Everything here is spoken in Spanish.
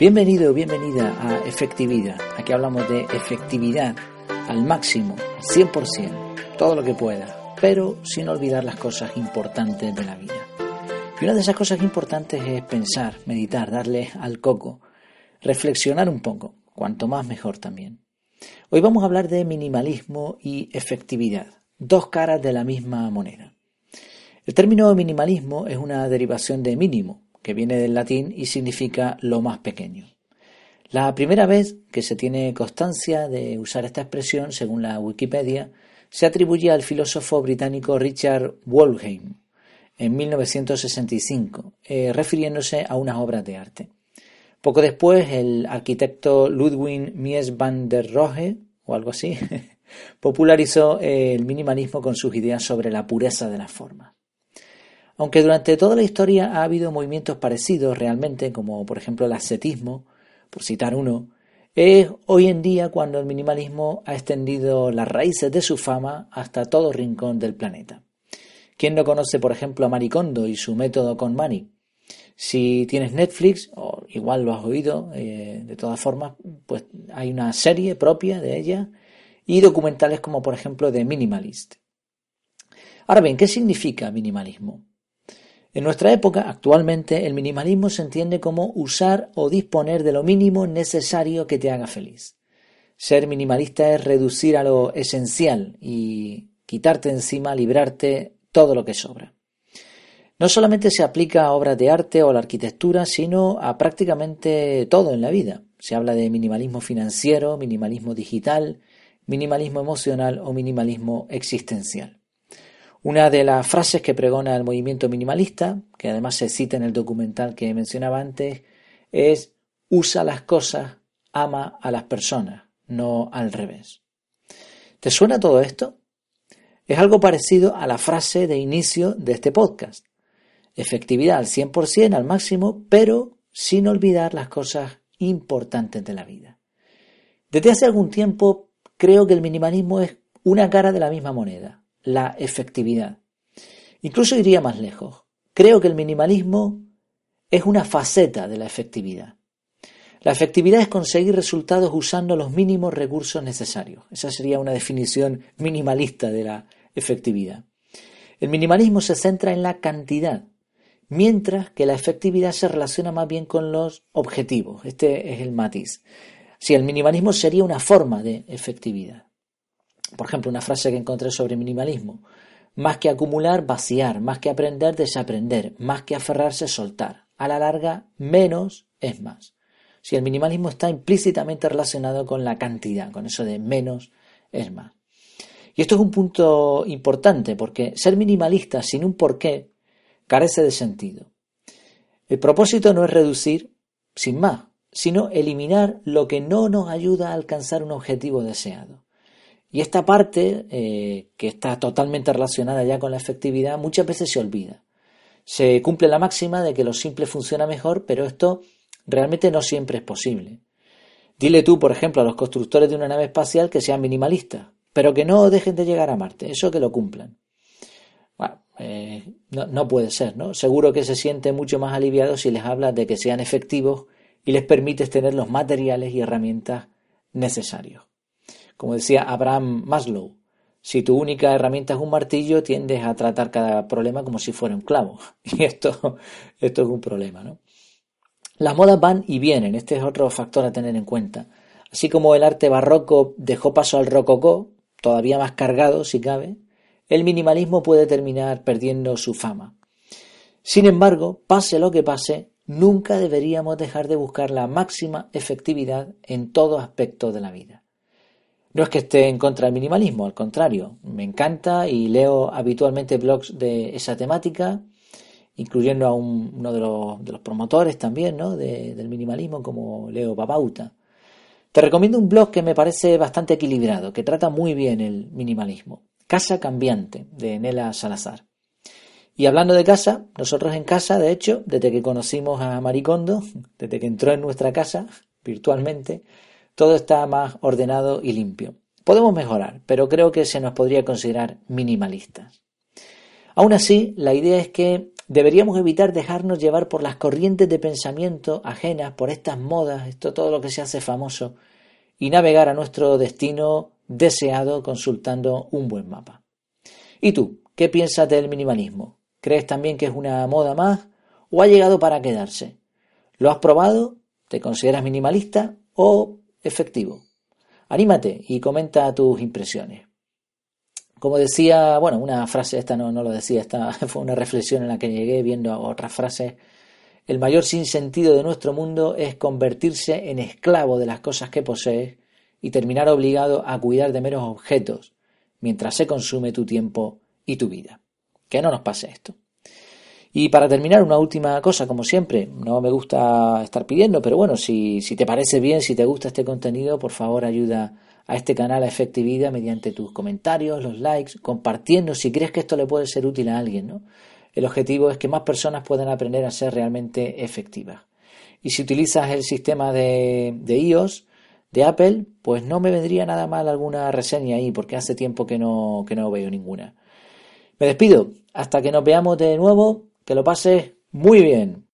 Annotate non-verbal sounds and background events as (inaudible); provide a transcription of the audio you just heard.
Bienvenido, bienvenida a Efectividad. Aquí hablamos de efectividad al máximo, al 100%, todo lo que pueda, pero sin olvidar las cosas importantes de la vida. Y una de esas cosas importantes es pensar, meditar, darle al coco, reflexionar un poco, cuanto más mejor también. Hoy vamos a hablar de minimalismo y efectividad, dos caras de la misma moneda. El término minimalismo es una derivación de mínimo, que viene del latín y significa lo más pequeño. La primera vez que se tiene constancia de usar esta expresión, según la Wikipedia, se atribuye al filósofo británico Richard Wolheim en 1965, eh, refiriéndose a unas obras de arte. Poco después, el arquitecto Ludwig Mies van der Rohe, o algo así, (laughs) popularizó el minimalismo con sus ideas sobre la pureza de las formas. Aunque durante toda la historia ha habido movimientos parecidos realmente, como por ejemplo el ascetismo, por citar uno, es hoy en día cuando el minimalismo ha extendido las raíces de su fama hasta todo rincón del planeta. ¿Quién no conoce, por ejemplo, a Maricondo y su método con Mani? Si tienes Netflix, o igual lo has oído, eh, de todas formas, pues hay una serie propia de ella y documentales como por ejemplo de Minimalist. Ahora bien, ¿qué significa minimalismo? En nuestra época, actualmente, el minimalismo se entiende como usar o disponer de lo mínimo necesario que te haga feliz. Ser minimalista es reducir a lo esencial y quitarte encima, librarte todo lo que sobra. No solamente se aplica a obras de arte o la arquitectura, sino a prácticamente todo en la vida. Se habla de minimalismo financiero, minimalismo digital, minimalismo emocional o minimalismo existencial. Una de las frases que pregona el movimiento minimalista, que además se cita en el documental que mencionaba antes, es usa las cosas, ama a las personas, no al revés. ¿Te suena todo esto? Es algo parecido a la frase de inicio de este podcast. Efectividad al 100%, al máximo, pero sin olvidar las cosas importantes de la vida. Desde hace algún tiempo creo que el minimalismo es una cara de la misma moneda la efectividad. Incluso iría más lejos. Creo que el minimalismo es una faceta de la efectividad. La efectividad es conseguir resultados usando los mínimos recursos necesarios. Esa sería una definición minimalista de la efectividad. El minimalismo se centra en la cantidad, mientras que la efectividad se relaciona más bien con los objetivos. Este es el matiz. Si el minimalismo sería una forma de efectividad. Por ejemplo, una frase que encontré sobre minimalismo. Más que acumular, vaciar. Más que aprender, desaprender. Más que aferrarse, soltar. A la larga, menos es más. Si el minimalismo está implícitamente relacionado con la cantidad, con eso de menos es más. Y esto es un punto importante porque ser minimalista sin un porqué carece de sentido. El propósito no es reducir sin más, sino eliminar lo que no nos ayuda a alcanzar un objetivo deseado. Y esta parte, eh, que está totalmente relacionada ya con la efectividad, muchas veces se olvida. Se cumple la máxima de que lo simple funciona mejor, pero esto realmente no siempre es posible. Dile tú, por ejemplo, a los constructores de una nave espacial que sean minimalistas, pero que no dejen de llegar a Marte, eso que lo cumplan. Bueno, eh, no, puede ser, ¿no? Seguro que se siente mucho más aliviado si les hablas de que sean efectivos y les permites tener los materiales y herramientas necesarios. Como decía Abraham Maslow, si tu única herramienta es un martillo, tiendes a tratar cada problema como si fuera un clavo. (laughs) Y esto, esto es un problema, ¿no? Las modas van y vienen, este es otro factor a tener en cuenta. Así como el arte barroco dejó paso al rococó, todavía más cargado si cabe, el minimalismo puede terminar perdiendo su fama. Sin embargo, pase lo que pase, nunca deberíamos dejar de buscar la máxima efectividad en todo aspecto de la vida. No es que esté en contra del minimalismo, al contrario, me encanta y leo habitualmente blogs de esa temática, incluyendo a uno de los, promotores también ¿no? del minimalismo como Leo Babauta. Te recomiendo un blog que me parece bastante equilibrado, que trata muy bien el minimalismo. Casa Cambiante, de Nela Salazar. Y hablando de casa, nosotros en casa, de hecho, desde que conocimos a Maricondo, (laughs) desde que entró en nuestra casa virtualmente, todo está más ordenado y limpio. Podemos mejorar, pero creo que se nos podría considerar minimalistas. Aún así, la idea es que deberíamos evitar dejarnos llevar por las corrientes de pensamiento ajenas, por estas modas, esto todo lo que se hace famoso, y navegar a nuestro destino deseado consultando un buen mapa. ¿Y tú? ¿Qué piensas del minimalismo? ¿Crees también que es una moda más o ha llegado para quedarse? ¿Lo has probado? ¿Te consideras minimalista o efectivo? Anímate y comenta tus impresiones. Como decía, bueno, una frase, esta no, no lo decía, esta (laughs) fue una reflexión en la que llegué viendo otras frases. El mayor sinsentido de nuestro mundo es convertirse en esclavo de las cosas que posees y terminar obligado a cuidar de meros objetos mientras se consume tu tiempo y tu vida. Que no nos pase esto. Y para terminar, una última cosa, como siempre, no me gusta estar pidiendo, pero bueno, si, si te parece bien, si te gusta este contenido, por favor ayuda a este canal a efectividad mediante tus comentarios, los likes, compartiendo si crees que esto le puede ser útil a alguien, ¿no? El objetivo es que más personas puedan aprender a ser realmente efectivas. Y si utilizas el sistema de, de iOS, de Apple, pues no me vendría nada mal alguna reseña ahí, porque hace tiempo que no, que no veo ninguna. Me despido. Hasta que nos veamos de nuevo. Que lo pases muy bien.